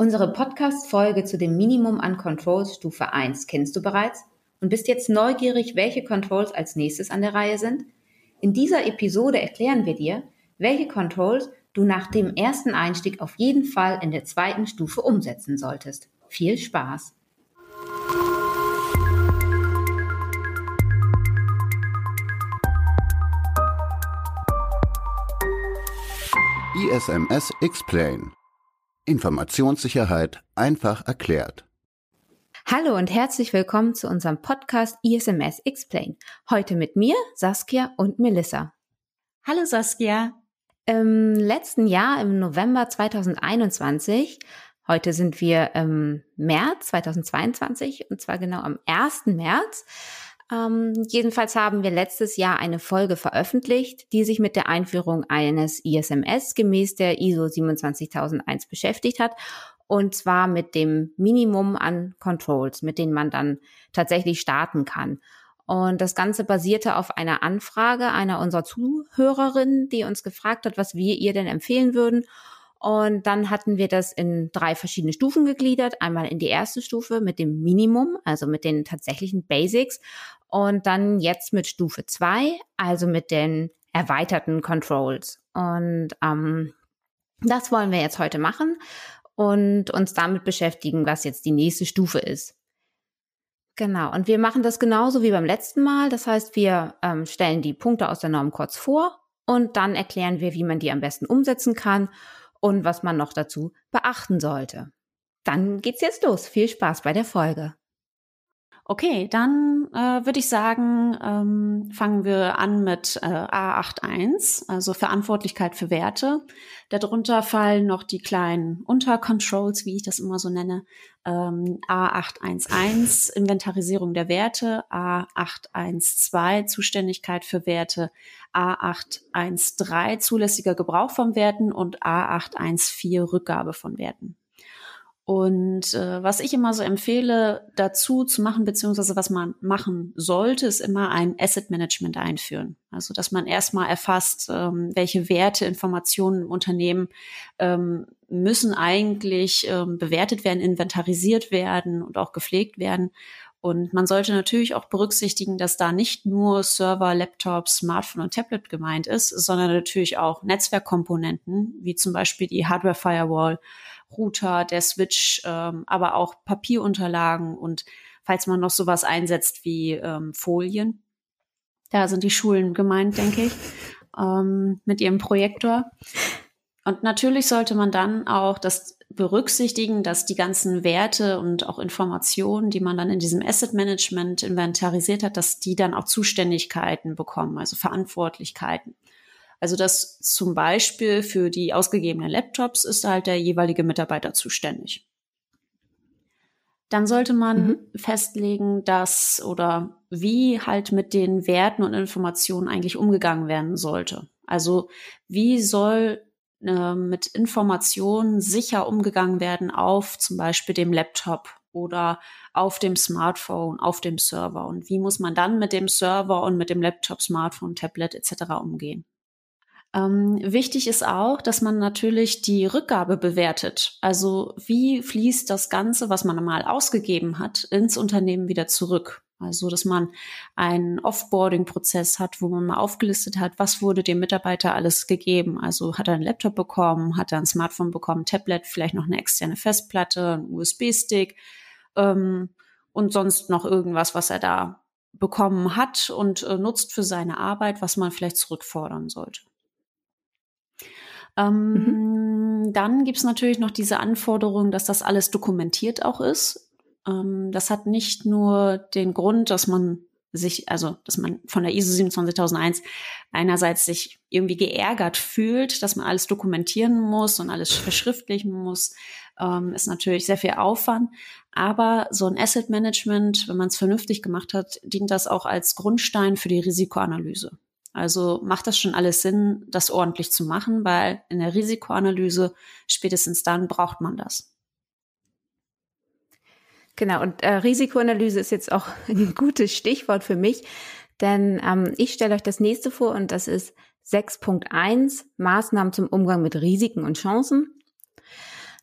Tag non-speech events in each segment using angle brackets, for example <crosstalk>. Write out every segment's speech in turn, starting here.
Unsere Podcast-Folge zu dem Minimum an Controls Stufe 1 kennst du bereits und bist jetzt neugierig, welche Controls als nächstes an der Reihe sind? In dieser Episode erklären wir dir, welche Controls du nach dem ersten Einstieg auf jeden Fall in der zweiten Stufe umsetzen solltest. Viel Spaß! ISMS Explain Informationssicherheit einfach erklärt. Hallo und herzlich willkommen zu unserem Podcast ISMS Explain. Heute mit mir, Saskia und Melissa. Hallo Saskia. Im letzten Jahr, im November 2021, heute sind wir im März 2022 und zwar genau am 1. März, ähm, jedenfalls haben wir letztes Jahr eine Folge veröffentlicht, die sich mit der Einführung eines ISMS gemäß der ISO 27001 beschäftigt hat. Und zwar mit dem Minimum an Controls, mit denen man dann tatsächlich starten kann. Und das Ganze basierte auf einer Anfrage einer unserer Zuhörerinnen, die uns gefragt hat, was wir ihr denn empfehlen würden. Und dann hatten wir das in drei verschiedene Stufen gegliedert. Einmal in die erste Stufe mit dem Minimum, also mit den tatsächlichen Basics. Und dann jetzt mit Stufe zwei, also mit den erweiterten Controls. Und ähm, das wollen wir jetzt heute machen und uns damit beschäftigen, was jetzt die nächste Stufe ist. Genau, und wir machen das genauso wie beim letzten Mal. Das heißt, wir ähm, stellen die Punkte aus der Norm kurz vor und dann erklären wir, wie man die am besten umsetzen kann und was man noch dazu beachten sollte. Dann geht's jetzt los. Viel Spaß bei der Folge. Okay, dann äh, würde ich sagen, ähm, fangen wir an mit äh, A81, also Verantwortlichkeit für Werte. Darunter fallen noch die kleinen Untercontrols, wie ich das immer so nenne, ähm, A811, Inventarisierung der Werte, A812, Zuständigkeit für Werte, A813, zulässiger Gebrauch von Werten und A814, Rückgabe von Werten. Und äh, was ich immer so empfehle, dazu zu machen, beziehungsweise was man machen sollte, ist immer ein Asset Management einführen. Also, dass man erstmal erfasst, ähm, welche Werte, Informationen im Unternehmen ähm, müssen eigentlich ähm, bewertet werden, inventarisiert werden und auch gepflegt werden. Und man sollte natürlich auch berücksichtigen, dass da nicht nur Server, Laptop, Smartphone und Tablet gemeint ist, sondern natürlich auch Netzwerkkomponenten, wie zum Beispiel die Hardware Firewall Router, der Switch, ähm, aber auch Papierunterlagen und falls man noch sowas einsetzt wie ähm, Folien. Da sind die Schulen gemeint, denke ich, <laughs> ähm, mit ihrem Projektor. Und natürlich sollte man dann auch das berücksichtigen, dass die ganzen Werte und auch Informationen, die man dann in diesem Asset Management inventarisiert hat, dass die dann auch Zuständigkeiten bekommen, also Verantwortlichkeiten. Also das zum Beispiel für die ausgegebenen Laptops ist halt der jeweilige Mitarbeiter zuständig. Dann sollte man mhm. festlegen, dass oder wie halt mit den Werten und Informationen eigentlich umgegangen werden sollte. Also wie soll äh, mit Informationen sicher umgegangen werden auf zum Beispiel dem Laptop oder auf dem Smartphone, auf dem Server und wie muss man dann mit dem Server und mit dem Laptop, Smartphone, Tablet etc. umgehen. Ähm, wichtig ist auch, dass man natürlich die Rückgabe bewertet. Also wie fließt das Ganze, was man mal ausgegeben hat, ins Unternehmen wieder zurück? Also, dass man einen Offboarding-Prozess hat, wo man mal aufgelistet hat, was wurde dem Mitarbeiter alles gegeben. Also hat er einen Laptop bekommen, hat er ein Smartphone bekommen, Tablet, vielleicht noch eine externe Festplatte, ein USB-Stick ähm, und sonst noch irgendwas, was er da bekommen hat und äh, nutzt für seine Arbeit, was man vielleicht zurückfordern sollte. Ähm, mhm. Dann gibt's natürlich noch diese Anforderung, dass das alles dokumentiert auch ist. Ähm, das hat nicht nur den Grund, dass man sich, also dass man von der ISO 27001 einerseits sich irgendwie geärgert fühlt, dass man alles dokumentieren muss und alles verschriftlichen muss, ähm, ist natürlich sehr viel Aufwand. Aber so ein Asset Management, wenn man es vernünftig gemacht hat, dient das auch als Grundstein für die Risikoanalyse. Also macht das schon alles Sinn, das ordentlich zu machen, weil in der Risikoanalyse spätestens dann braucht man das. Genau, und äh, Risikoanalyse ist jetzt auch <laughs> ein gutes Stichwort für mich, denn ähm, ich stelle euch das nächste vor und das ist 6.1 Maßnahmen zum Umgang mit Risiken und Chancen.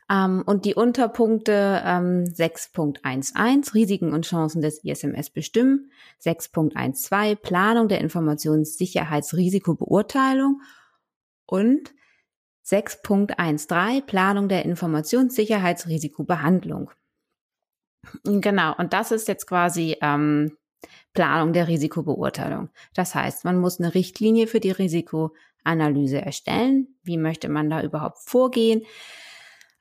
Ähm, und die Unterpunkte ähm, 6.11 Risiken und Chancen des ISMS bestimmen, 6.12 Planung der Informationssicherheitsrisikobeurteilung und 6.13 Planung der Informationssicherheitsrisikobehandlung. Genau, und das ist jetzt quasi ähm, Planung der Risikobeurteilung. Das heißt, man muss eine Richtlinie für die Risikoanalyse erstellen. Wie möchte man da überhaupt vorgehen?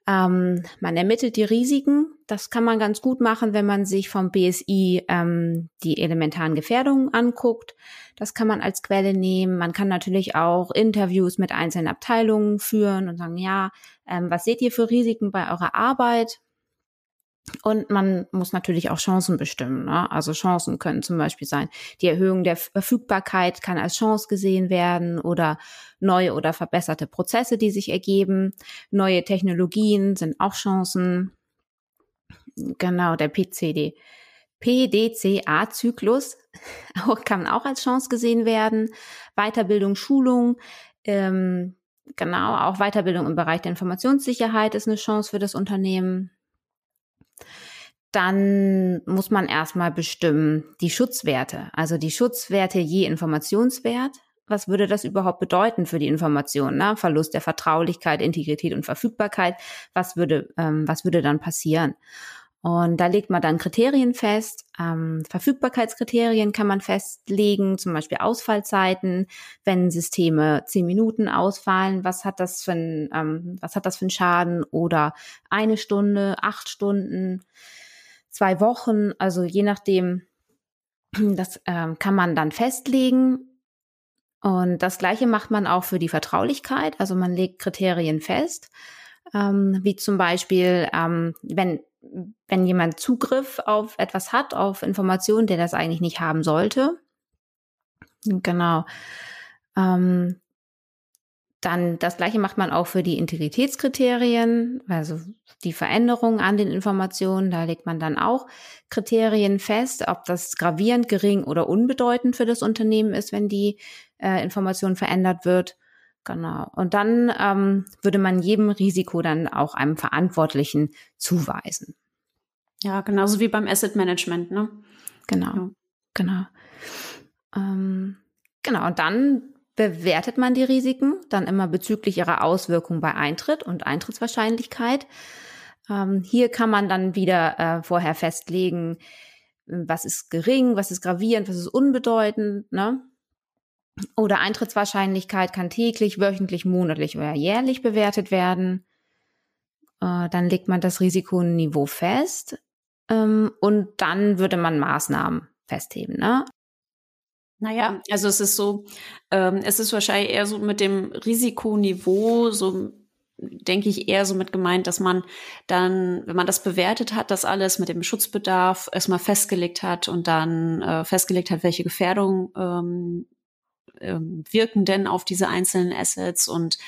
Ähm, man ermittelt die Risiken. Das kann man ganz gut machen, wenn man sich vom BSI ähm, die elementaren Gefährdungen anguckt. Das kann man als Quelle nehmen. Man kann natürlich auch Interviews mit einzelnen Abteilungen führen und sagen, ja, ähm, was seht ihr für Risiken bei eurer Arbeit? Und man muss natürlich auch Chancen bestimmen. Ne? Also Chancen können zum Beispiel sein, die Erhöhung der Verfügbarkeit kann als Chance gesehen werden oder neue oder verbesserte Prozesse, die sich ergeben. Neue Technologien sind auch Chancen. Genau, der PCD. PDCA-Zyklus <laughs> kann auch als Chance gesehen werden. Weiterbildung, Schulung, ähm, genau, auch Weiterbildung im Bereich der Informationssicherheit ist eine Chance für das Unternehmen dann muss man erstmal bestimmen die Schutzwerte, also die Schutzwerte je Informationswert. Was würde das überhaupt bedeuten für die Information? Ne? Verlust der Vertraulichkeit, Integrität und Verfügbarkeit. Was würde, ähm, was würde dann passieren? Und da legt man dann Kriterien fest. Ähm, Verfügbarkeitskriterien kann man festlegen, zum Beispiel Ausfallzeiten, wenn Systeme zehn Minuten ausfallen, was hat das für ein, ähm, was hat das für einen Schaden? Oder eine Stunde, acht Stunden zwei Wochen, also je nachdem, <clears throat> das ähm, kann man dann festlegen. Und das Gleiche macht man auch für die Vertraulichkeit. Also man legt Kriterien fest, ähm, wie zum Beispiel, ähm, wenn, wenn jemand Zugriff auf etwas hat, auf Informationen, der das eigentlich nicht haben sollte. Genau. Ähm, dann das gleiche macht man auch für die Integritätskriterien, also die Veränderung an den Informationen. Da legt man dann auch Kriterien fest, ob das gravierend, gering oder unbedeutend für das Unternehmen ist, wenn die äh, Information verändert wird. Genau. Und dann ähm, würde man jedem Risiko dann auch einem Verantwortlichen zuweisen. Ja, genauso wie beim Asset Management, ne? Genau. Ja. Genau. Ähm, genau. Und dann bewertet man die Risiken dann immer bezüglich ihrer Auswirkungen bei Eintritt und Eintrittswahrscheinlichkeit. Ähm, hier kann man dann wieder äh, vorher festlegen, was ist gering, was ist gravierend, was ist unbedeutend. Ne? Oder Eintrittswahrscheinlichkeit kann täglich, wöchentlich, monatlich oder jährlich bewertet werden. Äh, dann legt man das Risikoniveau fest ähm, und dann würde man Maßnahmen festheben. Ne? Naja, also es ist so, ähm, es ist wahrscheinlich eher so mit dem Risikoniveau, so denke ich eher so mit gemeint, dass man dann, wenn man das bewertet hat, das alles mit dem Schutzbedarf erstmal festgelegt hat und dann äh, festgelegt hat, welche Gefährdungen ähm, ähm, wirken denn auf diese einzelnen Assets und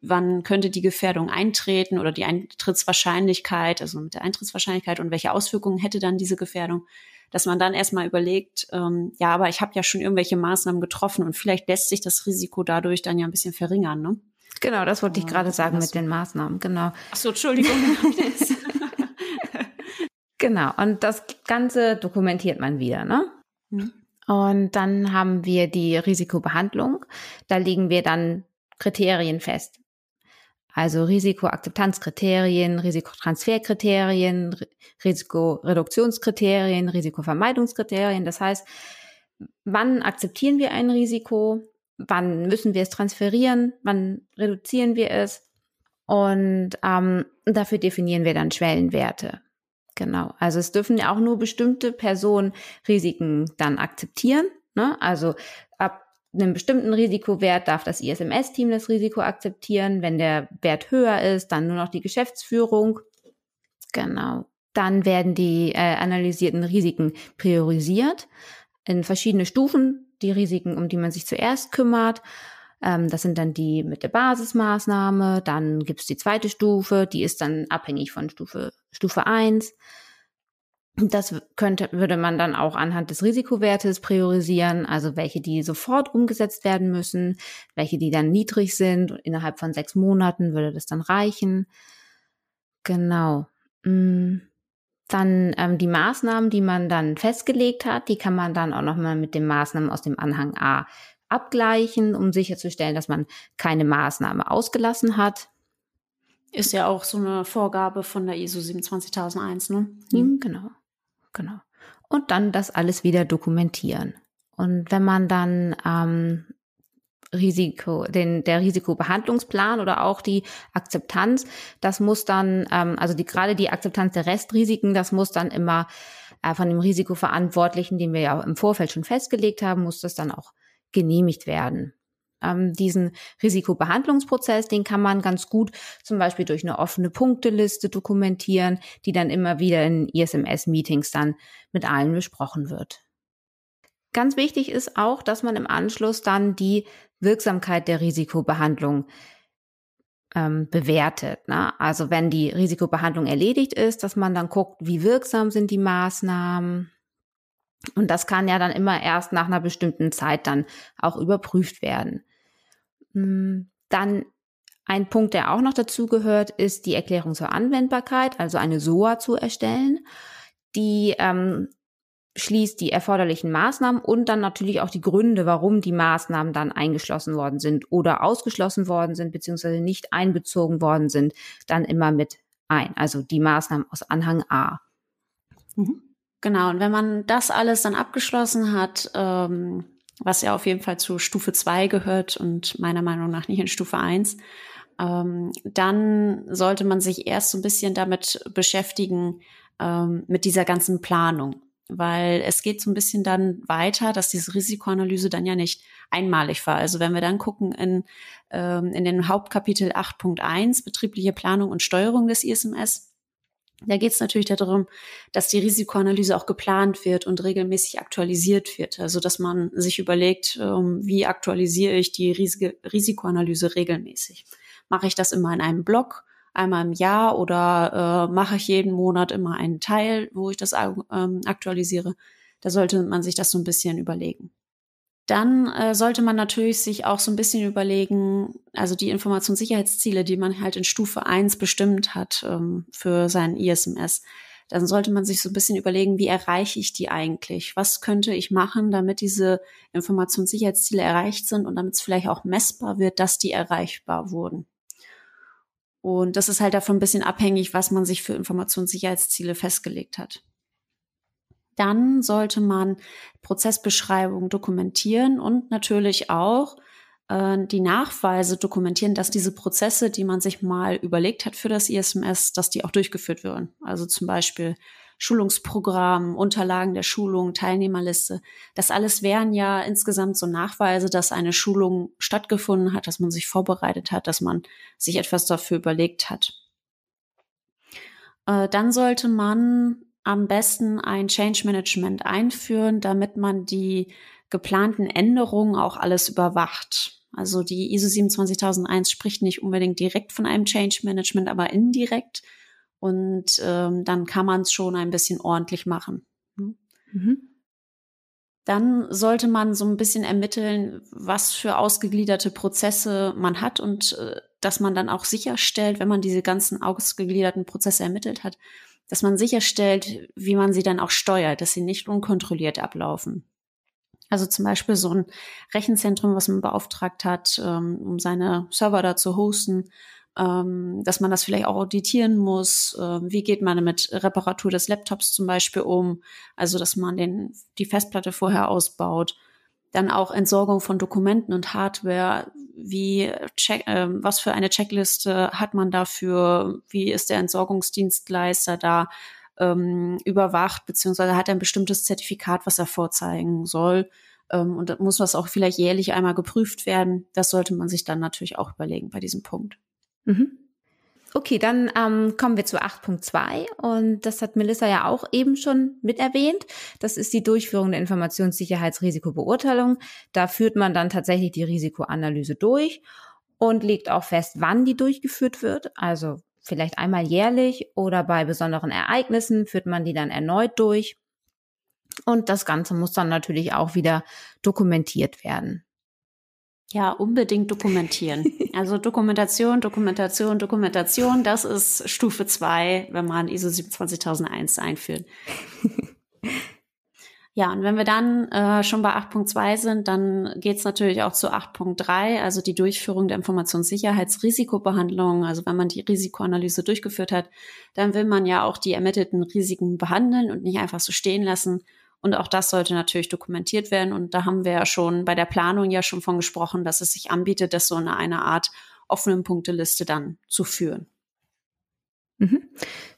wann könnte die Gefährdung eintreten oder die Eintrittswahrscheinlichkeit, also mit der Eintrittswahrscheinlichkeit und welche Auswirkungen hätte dann diese Gefährdung dass man dann erstmal überlegt, ähm, ja, aber ich habe ja schon irgendwelche Maßnahmen getroffen und vielleicht lässt sich das Risiko dadurch dann ja ein bisschen verringern, ne? Genau, das wollte ich gerade sagen mit den Maßnahmen, genau. Ach so, Entschuldigung. <laughs> genau, und das Ganze dokumentiert man wieder, ne? Mhm. Und dann haben wir die Risikobehandlung. Da legen wir dann Kriterien fest. Also Risikoakzeptanzkriterien, Risikotransferkriterien, Risikoreduktionskriterien, Risikovermeidungskriterien. Das heißt, wann akzeptieren wir ein Risiko? Wann müssen wir es transferieren? Wann reduzieren wir es? Und ähm, dafür definieren wir dann Schwellenwerte. Genau. Also es dürfen ja auch nur bestimmte Personen Risiken dann akzeptieren. Ne? Also ab einem bestimmten Risikowert darf das ISMS-Team das Risiko akzeptieren. Wenn der Wert höher ist, dann nur noch die Geschäftsführung. Genau. Dann werden die äh, analysierten Risiken priorisiert in verschiedene Stufen. Die Risiken, um die man sich zuerst kümmert. Ähm, das sind dann die mit der Basismaßnahme. Dann gibt's die zweite Stufe, die ist dann abhängig von Stufe, Stufe eins. Das könnte, würde man dann auch anhand des Risikowertes priorisieren, also welche, die sofort umgesetzt werden müssen, welche, die dann niedrig sind. Innerhalb von sechs Monaten würde das dann reichen. Genau. Mm, dann ähm, die Maßnahmen, die man dann festgelegt hat, die kann man dann auch nochmal mit den Maßnahmen aus dem Anhang A abgleichen, um sicherzustellen, dass man keine Maßnahme ausgelassen hat. Ist ja auch so eine Vorgabe von der ISO 27001, ne? Mhm. Genau, genau. Und dann das alles wieder dokumentieren. Und wenn man dann ähm, Risiko, den, der Risikobehandlungsplan oder auch die Akzeptanz, das muss dann, ähm, also die, gerade die Akzeptanz der Restrisiken, das muss dann immer äh, von dem Risikoverantwortlichen, den wir ja im Vorfeld schon festgelegt haben, muss das dann auch genehmigt werden. Ähm, diesen Risikobehandlungsprozess, den kann man ganz gut zum Beispiel durch eine offene Punkteliste dokumentieren, die dann immer wieder in ISMS-Meetings dann mit allen besprochen wird. Ganz wichtig ist auch, dass man im Anschluss dann die Wirksamkeit der Risikobehandlung ähm, bewertet. Ne? Also wenn die Risikobehandlung erledigt ist, dass man dann guckt, wie wirksam sind die Maßnahmen. Und das kann ja dann immer erst nach einer bestimmten Zeit dann auch überprüft werden. Hm, dann ein Punkt, der auch noch dazu gehört, ist die Erklärung zur Anwendbarkeit, also eine SOA zu erstellen. Die ähm, schließt die erforderlichen Maßnahmen und dann natürlich auch die Gründe, warum die Maßnahmen dann eingeschlossen worden sind oder ausgeschlossen worden sind, beziehungsweise nicht einbezogen worden sind, dann immer mit ein. Also die Maßnahmen aus Anhang A. Mhm. Genau, und wenn man das alles dann abgeschlossen hat, ähm, was ja auf jeden Fall zu Stufe 2 gehört und meiner Meinung nach nicht in Stufe 1, ähm, dann sollte man sich erst so ein bisschen damit beschäftigen, ähm, mit dieser ganzen Planung weil es geht so ein bisschen dann weiter, dass diese Risikoanalyse dann ja nicht einmalig war. Also wenn wir dann gucken in, ähm, in den Hauptkapitel 8.1 betriebliche Planung und Steuerung des ISMS, da geht es natürlich darum, dass die Risikoanalyse auch geplant wird und regelmäßig aktualisiert wird. Also dass man sich überlegt, ähm, wie aktualisiere ich die Risikoanalyse regelmäßig. Mache ich das immer in einem Blog? einmal im Jahr oder äh, mache ich jeden Monat immer einen Teil, wo ich das ähm, aktualisiere. Da sollte man sich das so ein bisschen überlegen. Dann äh, sollte man natürlich sich auch so ein bisschen überlegen, also die Informationssicherheitsziele, die man halt in Stufe 1 bestimmt hat ähm, für sein ISMS, dann sollte man sich so ein bisschen überlegen, wie erreiche ich die eigentlich? Was könnte ich machen, damit diese Informationssicherheitsziele erreicht sind und damit es vielleicht auch messbar wird, dass die erreichbar wurden? Und das ist halt davon ein bisschen abhängig, was man sich für Informationssicherheitsziele festgelegt hat. Dann sollte man Prozessbeschreibungen dokumentieren und natürlich auch äh, die Nachweise dokumentieren, dass diese Prozesse, die man sich mal überlegt hat für das ISMS, dass die auch durchgeführt würden. Also zum Beispiel Schulungsprogramm, Unterlagen der Schulung, Teilnehmerliste. Das alles wären ja insgesamt so Nachweise, dass eine Schulung stattgefunden hat, dass man sich vorbereitet hat, dass man sich etwas dafür überlegt hat. Äh, dann sollte man am besten ein Change Management einführen, damit man die geplanten Änderungen auch alles überwacht. Also die ISO 27001 spricht nicht unbedingt direkt von einem Change Management, aber indirekt. Und ähm, dann kann man es schon ein bisschen ordentlich machen. Hm? Mhm. Dann sollte man so ein bisschen ermitteln, was für ausgegliederte Prozesse man hat und äh, dass man dann auch sicherstellt, wenn man diese ganzen ausgegliederten Prozesse ermittelt hat, dass man sicherstellt, wie man sie dann auch steuert, dass sie nicht unkontrolliert ablaufen. Also zum Beispiel so ein Rechenzentrum, was man beauftragt hat, ähm, um seine Server da zu hosten, ähm, dass man das vielleicht auch auditieren muss. Ähm, wie geht man mit Reparatur des Laptops zum Beispiel um? Also, dass man den, die Festplatte vorher ausbaut. Dann auch Entsorgung von Dokumenten und Hardware. Wie check, äh, was für eine Checkliste hat man dafür? Wie ist der Entsorgungsdienstleister da ähm, überwacht? Beziehungsweise hat er ein bestimmtes Zertifikat, was er vorzeigen soll? Ähm, und muss das auch vielleicht jährlich einmal geprüft werden? Das sollte man sich dann natürlich auch überlegen bei diesem Punkt. Mhm. Okay, dann ähm, kommen wir zu 8.2 und das hat Melissa ja auch eben schon mit erwähnt. Das ist die Durchführung der Informationssicherheitsrisikobeurteilung. Da führt man dann tatsächlich die Risikoanalyse durch und legt auch fest, wann die durchgeführt wird. Also vielleicht einmal jährlich oder bei besonderen Ereignissen führt man die dann erneut durch. Und das Ganze muss dann natürlich auch wieder dokumentiert werden. Ja, unbedingt dokumentieren. <laughs> Also Dokumentation, Dokumentation, Dokumentation, das ist Stufe zwei, wenn man ISO 27001 einführt. Ja, und wenn wir dann äh, schon bei 8.2 sind, dann geht's natürlich auch zu 8.3, also die Durchführung der Informationssicherheitsrisikobehandlung. Also wenn man die Risikoanalyse durchgeführt hat, dann will man ja auch die ermittelten Risiken behandeln und nicht einfach so stehen lassen. Und auch das sollte natürlich dokumentiert werden. Und da haben wir ja schon bei der Planung ja schon von gesprochen, dass es sich anbietet, das so in einer Art offenen Punkteliste dann zu führen. Mhm.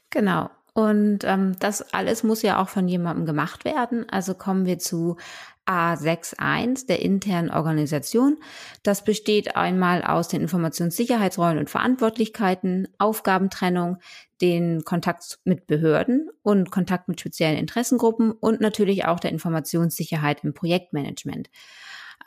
Genau. Und ähm, das alles muss ja auch von jemandem gemacht werden. Also kommen wir zu A61 der internen Organisation. Das besteht einmal aus den Informationssicherheitsrollen und Verantwortlichkeiten, Aufgabentrennung, den Kontakt mit Behörden und Kontakt mit speziellen Interessengruppen und natürlich auch der Informationssicherheit im Projektmanagement.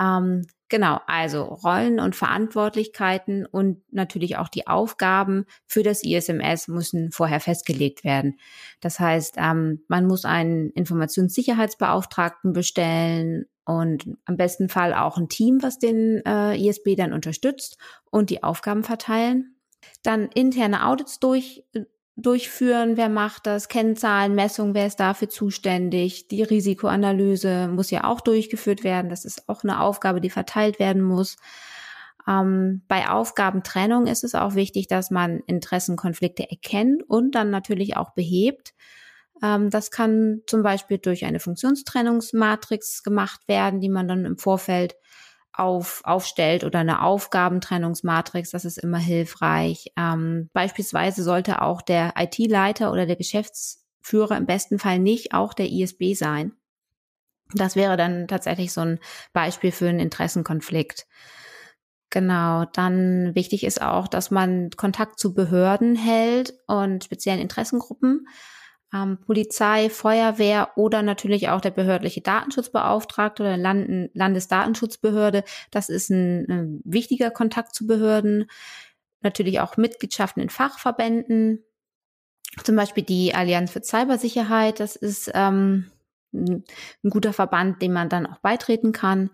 Ähm, genau, also Rollen und Verantwortlichkeiten und natürlich auch die Aufgaben für das ISMS müssen vorher festgelegt werden. Das heißt, ähm, man muss einen Informationssicherheitsbeauftragten bestellen und am besten Fall auch ein Team, was den äh, ISB dann unterstützt und die Aufgaben verteilen. Dann interne Audits durch, durchführen, wer macht das, Kennzahlen, Messung, wer ist dafür zuständig, die Risikoanalyse muss ja auch durchgeführt werden, das ist auch eine Aufgabe, die verteilt werden muss. Ähm, bei Aufgabentrennung ist es auch wichtig, dass man Interessenkonflikte erkennt und dann natürlich auch behebt. Ähm, das kann zum Beispiel durch eine Funktionstrennungsmatrix gemacht werden, die man dann im Vorfeld auf, aufstellt oder eine Aufgabentrennungsmatrix, das ist immer hilfreich. Ähm, beispielsweise sollte auch der IT-Leiter oder der Geschäftsführer im besten Fall nicht auch der ISB sein. Das wäre dann tatsächlich so ein Beispiel für einen Interessenkonflikt. Genau, dann wichtig ist auch, dass man Kontakt zu Behörden hält und speziellen Interessengruppen ähm, Polizei, Feuerwehr oder natürlich auch der behördliche Datenschutzbeauftragte oder Land Landesdatenschutzbehörde. Das ist ein, ein wichtiger Kontakt zu Behörden. Natürlich auch Mitgliedschaften in Fachverbänden, zum Beispiel die Allianz für Cybersicherheit. Das ist ähm, ein guter Verband, dem man dann auch beitreten kann.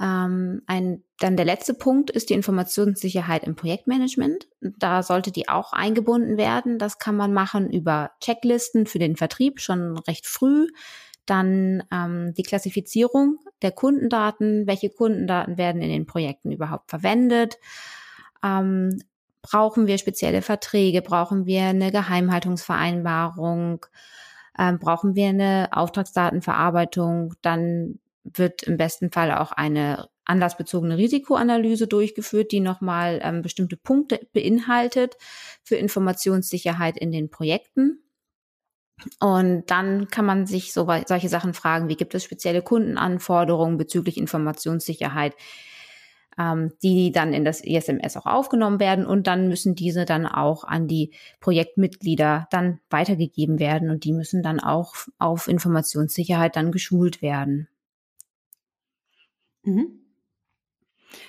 Ähm, ein, dann der letzte Punkt ist die Informationssicherheit im Projektmanagement. Da sollte die auch eingebunden werden. Das kann man machen über Checklisten für den Vertrieb schon recht früh. Dann ähm, die Klassifizierung der Kundendaten. Welche Kundendaten werden in den Projekten überhaupt verwendet? Ähm, brauchen wir spezielle Verträge? Brauchen wir eine Geheimhaltungsvereinbarung? Ähm, brauchen wir eine Auftragsdatenverarbeitung? Dann wird im besten Fall auch eine anlassbezogene Risikoanalyse durchgeführt, die nochmal ähm, bestimmte Punkte beinhaltet für Informationssicherheit in den Projekten. Und dann kann man sich so, solche Sachen fragen, wie gibt es spezielle Kundenanforderungen bezüglich Informationssicherheit, ähm, die dann in das ISMS auch aufgenommen werden und dann müssen diese dann auch an die Projektmitglieder dann weitergegeben werden und die müssen dann auch auf Informationssicherheit dann geschult werden. Mhm.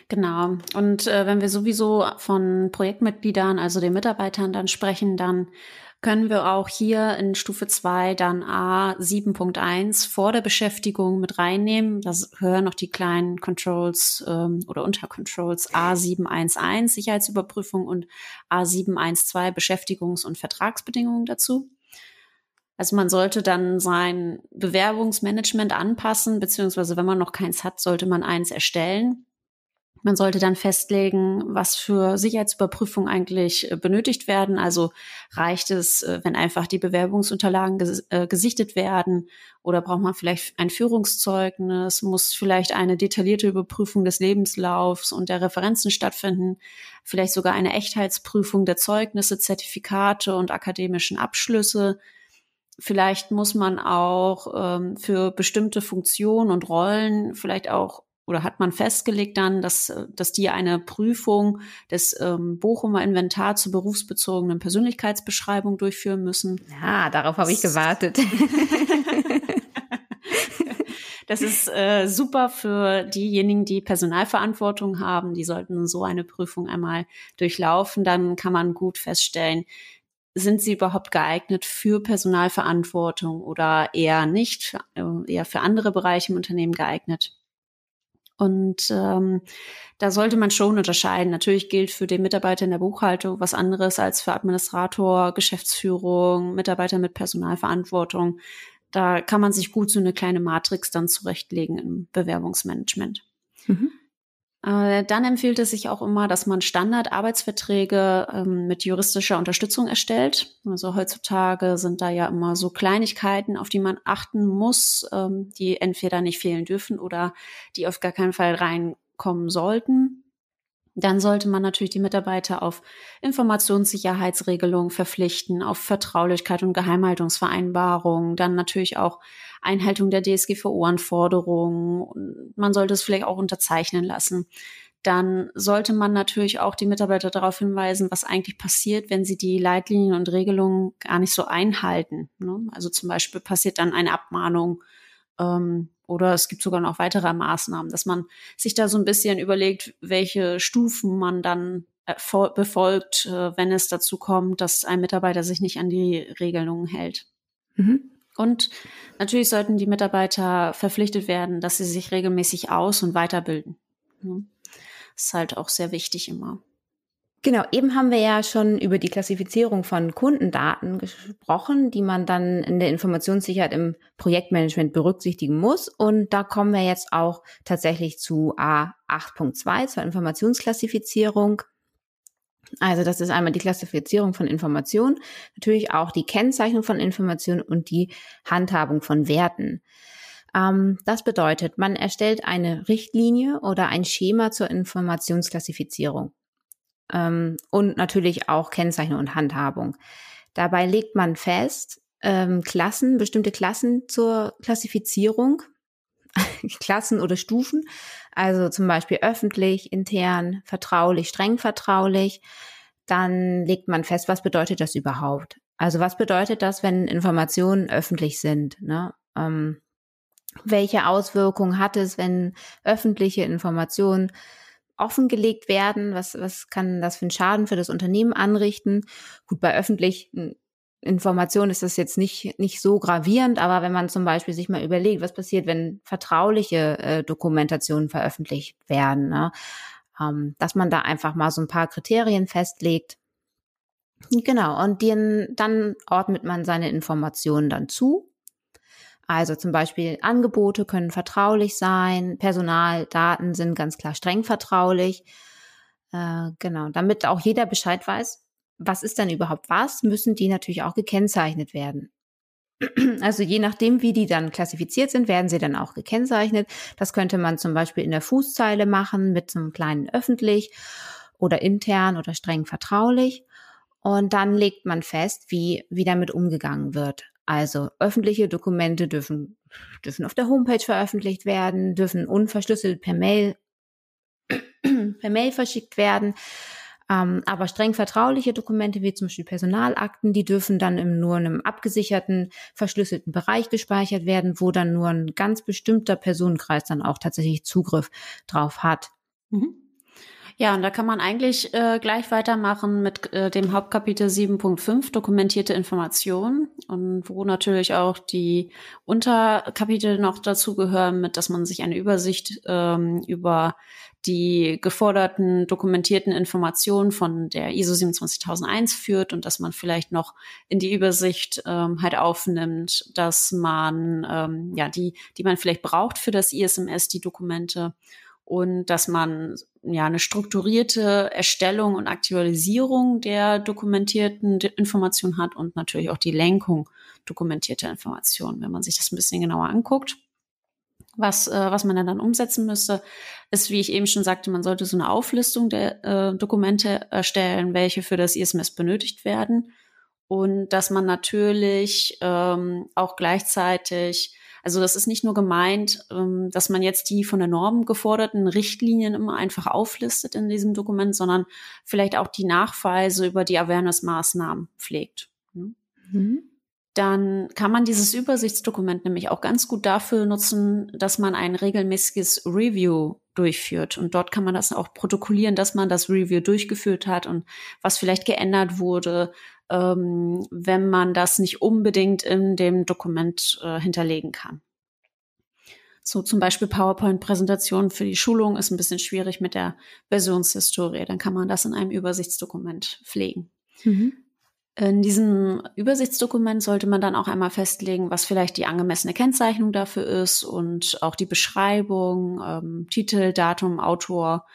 Genau. Und äh, wenn wir sowieso von Projektmitgliedern, also den Mitarbeitern dann sprechen, dann können wir auch hier in Stufe 2 dann A 7.1 vor der Beschäftigung mit reinnehmen. Das hören noch die kleinen Controls ähm, oder Untercontrols A711 Sicherheitsüberprüfung und A712 Beschäftigungs- und Vertragsbedingungen dazu. Also man sollte dann sein Bewerbungsmanagement anpassen, beziehungsweise wenn man noch keins hat, sollte man eins erstellen. Man sollte dann festlegen, was für Sicherheitsüberprüfungen eigentlich äh, benötigt werden. Also reicht es, äh, wenn einfach die Bewerbungsunterlagen ges äh, gesichtet werden oder braucht man vielleicht ein Führungszeugnis, muss vielleicht eine detaillierte Überprüfung des Lebenslaufs und der Referenzen stattfinden, vielleicht sogar eine Echtheitsprüfung der Zeugnisse, Zertifikate und akademischen Abschlüsse Vielleicht muss man auch ähm, für bestimmte Funktionen und Rollen vielleicht auch oder hat man festgelegt dann, dass, dass die eine Prüfung des ähm, Bochumer Inventar zur berufsbezogenen Persönlichkeitsbeschreibung durchführen müssen. Ja, darauf habe ich gewartet. <laughs> das ist äh, super für diejenigen, die Personalverantwortung haben. Die sollten so eine Prüfung einmal durchlaufen. Dann kann man gut feststellen, sind sie überhaupt geeignet für Personalverantwortung oder eher nicht, äh, eher für andere Bereiche im Unternehmen geeignet? Und ähm, da sollte man schon unterscheiden. Natürlich gilt für den Mitarbeiter in der Buchhaltung was anderes als für Administrator, Geschäftsführung, Mitarbeiter mit Personalverantwortung. Da kann man sich gut so eine kleine Matrix dann zurechtlegen im Bewerbungsmanagement. Mhm. Äh, dann empfiehlt es sich auch immer, dass man Standardarbeitsverträge ähm, mit juristischer Unterstützung erstellt. Also heutzutage sind da ja immer so Kleinigkeiten, auf die man achten muss, ähm, die entweder nicht fehlen dürfen oder die auf gar keinen Fall reinkommen sollten. Dann sollte man natürlich die Mitarbeiter auf Informationssicherheitsregelungen verpflichten, auf Vertraulichkeit und Geheimhaltungsvereinbarungen, dann natürlich auch Einhaltung der DSGVO-Anforderungen. Man sollte es vielleicht auch unterzeichnen lassen. Dann sollte man natürlich auch die Mitarbeiter darauf hinweisen, was eigentlich passiert, wenn sie die Leitlinien und Regelungen gar nicht so einhalten. Ne? Also zum Beispiel passiert dann eine Abmahnung ähm, oder es gibt sogar noch weitere Maßnahmen, dass man sich da so ein bisschen überlegt, welche Stufen man dann befolgt, äh, wenn es dazu kommt, dass ein Mitarbeiter sich nicht an die Regelungen hält. Mhm. Und natürlich sollten die Mitarbeiter verpflichtet werden, dass sie sich regelmäßig aus- und weiterbilden. Das ist halt auch sehr wichtig immer. Genau, eben haben wir ja schon über die Klassifizierung von Kundendaten gesprochen, die man dann in der Informationssicherheit im Projektmanagement berücksichtigen muss. Und da kommen wir jetzt auch tatsächlich zu A8.2, zur Informationsklassifizierung. Also das ist einmal die Klassifizierung von Informationen, natürlich auch die Kennzeichnung von Informationen und die Handhabung von Werten. Ähm, das bedeutet, man erstellt eine Richtlinie oder ein Schema zur Informationsklassifizierung ähm, und natürlich auch Kennzeichnung und Handhabung. Dabei legt man fest, ähm, Klassen, bestimmte Klassen zur Klassifizierung, <laughs> Klassen oder Stufen, also zum Beispiel öffentlich, intern, vertraulich, streng vertraulich. Dann legt man fest, was bedeutet das überhaupt? Also was bedeutet das, wenn Informationen öffentlich sind? Ne? Ähm, welche Auswirkungen hat es, wenn öffentliche Informationen offengelegt werden? Was, was kann das für einen Schaden für das Unternehmen anrichten? Gut, bei öffentlichen Informationen ist das jetzt nicht, nicht so gravierend, aber wenn man zum Beispiel sich mal überlegt, was passiert, wenn vertrauliche äh, Dokumentationen veröffentlicht werden, ne? ähm, dass man da einfach mal so ein paar Kriterien festlegt. Genau, und den, dann ordnet man seine Informationen dann zu also zum Beispiel Angebote können vertraulich sein, Personaldaten sind ganz klar streng vertraulich. Äh, genau, damit auch jeder Bescheid weiß, was ist denn überhaupt was, müssen die natürlich auch gekennzeichnet werden. <clears throat> Also je nachdem, wie die dann klassifiziert sind, werden sie dann auch gekennzeichnet. Das könnte man zum Beispiel in der Fußzeile machen mit so einem kleinen öffentlich oder intern oder streng vertraulich. Und dann legt man fest, wie, wie damit umgegangen wird. Also öffentliche Dokumente dürfen, dürfen auf der Homepage veröffentlicht werden, dürfen unverschlüsselt per Mail, <clears throat> per Mail verschickt werden. Ähm, aber streng vertrauliche Dokumente, wie zum Beispiel Personalakten, die dürfen dann im nur einem abgesicherten, verschlüsselten Bereich gespeichert werden, wo dann nur ein ganz bestimmter Personenkreis dann auch tatsächlich Zugriff drauf hat. Mhm. Ja, und da kann man eigentlich äh, gleich weitermachen mit äh, dem Hauptkapitel 7.5 dokumentierte Informationen. Und wo natürlich auch die Unterkapitel noch dazu gehören, mit dass man sich eine Übersicht ähm, über die geforderten dokumentierten Informationen von der ISO 27001 führt und dass man vielleicht noch in die Übersicht ähm, halt aufnimmt, dass man ähm, ja die, die man vielleicht braucht für das ISMS, die Dokumente. Und dass man ja eine strukturierte Erstellung und Aktualisierung der dokumentierten Informationen hat und natürlich auch die Lenkung dokumentierter Informationen, wenn man sich das ein bisschen genauer anguckt. Was, äh, was man dann umsetzen müsste, ist, wie ich eben schon sagte, man sollte so eine Auflistung der äh, Dokumente erstellen, welche für das ISMS benötigt werden. Und dass man natürlich ähm, auch gleichzeitig also das ist nicht nur gemeint, ähm, dass man jetzt die von der Norm geforderten Richtlinien immer einfach auflistet in diesem Dokument, sondern vielleicht auch die Nachweise über die Awareness-Maßnahmen pflegt. Ne? Mhm. Dann kann man dieses Übersichtsdokument nämlich auch ganz gut dafür nutzen, dass man ein regelmäßiges Review durchführt. Und dort kann man das auch protokollieren, dass man das Review durchgeführt hat und was vielleicht geändert wurde, ähm, wenn man das nicht unbedingt in dem Dokument äh, hinterlegen kann. So zum Beispiel PowerPoint-Präsentation für die Schulung ist ein bisschen schwierig mit der Versionshistorie. Dann kann man das in einem Übersichtsdokument pflegen. Mhm. In diesem Übersichtsdokument sollte man dann auch einmal festlegen, was vielleicht die angemessene Kennzeichnung dafür ist und auch die Beschreibung, ähm, Titel, Datum, Autor,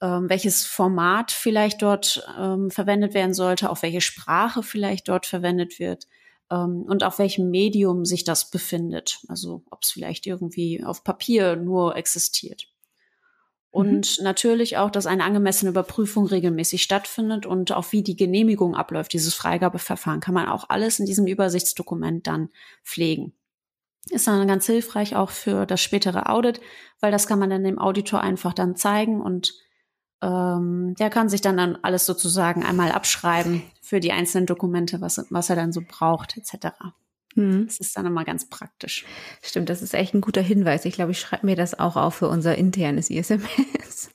ähm, welches Format vielleicht dort ähm, verwendet werden sollte, auf welche Sprache vielleicht dort verwendet wird ähm, und auf welchem Medium sich das befindet. Also ob es vielleicht irgendwie auf Papier nur existiert. Und mhm. natürlich auch, dass eine angemessene Überprüfung regelmäßig stattfindet und auch wie die Genehmigung abläuft, dieses Freigabeverfahren, kann man auch alles in diesem Übersichtsdokument dann pflegen. Ist dann ganz hilfreich auch für das spätere Audit, weil das kann man dann dem Auditor einfach dann zeigen und ähm, der kann sich dann, dann alles sozusagen einmal abschreiben für die einzelnen Dokumente, was, was er dann so braucht, etc. Mhm. Das ist dann immer ganz praktisch. Stimmt, das ist echt ein guter Hinweis. Ich glaube, ich schreibe mir das auch auf für unser internes ISMS. <laughs>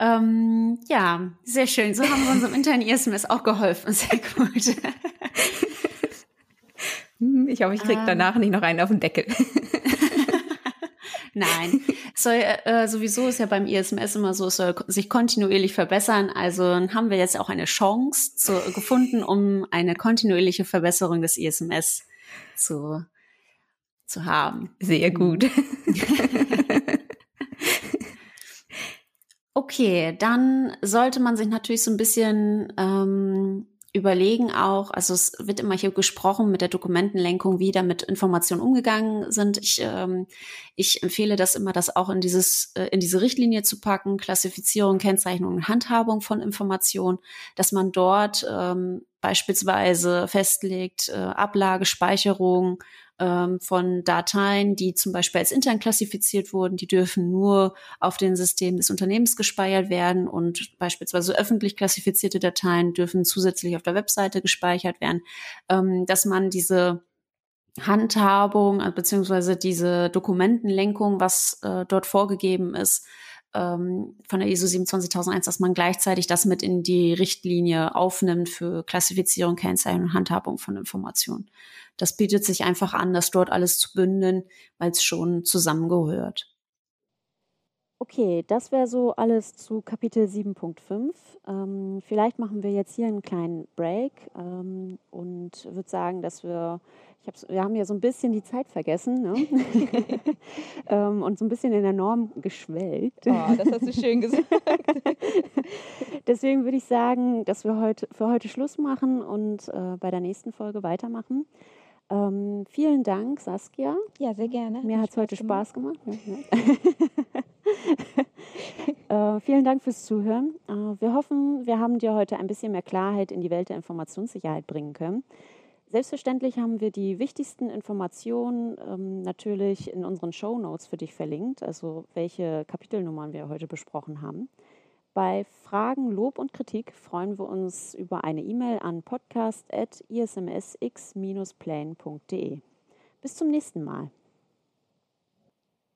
ähm, ja, sehr schön. So haben wir unserem internen ISMS auch geholfen. Sehr gut. <laughs> Hm, ich hoffe, ich kriege danach nicht noch einen auf den Deckel. Nein, soll äh, sowieso ist ja beim ISMS immer so, es soll sich kontinuierlich verbessern. Also haben wir jetzt auch eine Chance zu, gefunden, um eine kontinuierliche Verbesserung des ISMS zu, zu haben. Sehr gut. <laughs> okay, dann sollte man sich natürlich so ein bisschen ähm, überlegen auch, also es wird immer hier gesprochen mit der Dokumentenlenkung, wie da mit Informationen umgegangen sind. Ich, ähm, ich empfehle das immer, das auch in dieses, äh, in diese Richtlinie zu packen, Klassifizierung, Kennzeichnung und Handhabung von Informationen, dass man dort ähm, beispielsweise festlegt, äh, Ablage, Speicherung, ähm, von Dateien, die zum Beispiel als intern klassifiziert wurden, die dürfen nur auf den Systemen des Unternehmens gespeichert werden und beispielsweise öffentlich klassifizierte Dateien dürfen zusätzlich auf der Webseite gespeichert werden, ähm, dass man diese Handhabung äh, beziehungsweise diese Dokumentenlenkung, was äh, dort vorgegeben ist, ähm, von der ISO 27001, dass man gleichzeitig das mit in die Richtlinie aufnimmt für Klassifizierung, Kennzeichnung und Handhabung von Informationen. Das bietet sich einfach an, das dort alles zu bündeln, weil es schon zusammengehört. Okay, das wäre so alles zu Kapitel 7.5. Ähm, vielleicht machen wir jetzt hier einen kleinen Break ähm, und würde sagen, dass wir wir haben ja so ein bisschen die Zeit vergessen ne? <laughs> <laughs> ähm, und so ein bisschen in der Norm geschwelgt. Oh, das hast du schön gesagt. <laughs> Deswegen würde ich sagen, dass wir heute, für heute Schluss machen und äh, bei der nächsten Folge weitermachen. Ähm, vielen Dank, Saskia. Ja, sehr gerne. Mir hat es heute Spaß gemacht. <laughs> äh, vielen Dank fürs Zuhören. Äh, wir hoffen, wir haben dir heute ein bisschen mehr Klarheit in die Welt der Informationssicherheit bringen können. Selbstverständlich haben wir die wichtigsten Informationen ähm, natürlich in unseren Show Notes für dich verlinkt, also welche Kapitelnummern wir heute besprochen haben. Bei Fragen, Lob und Kritik freuen wir uns über eine E-Mail an podcast.ismsx-plane.de. Bis zum nächsten Mal.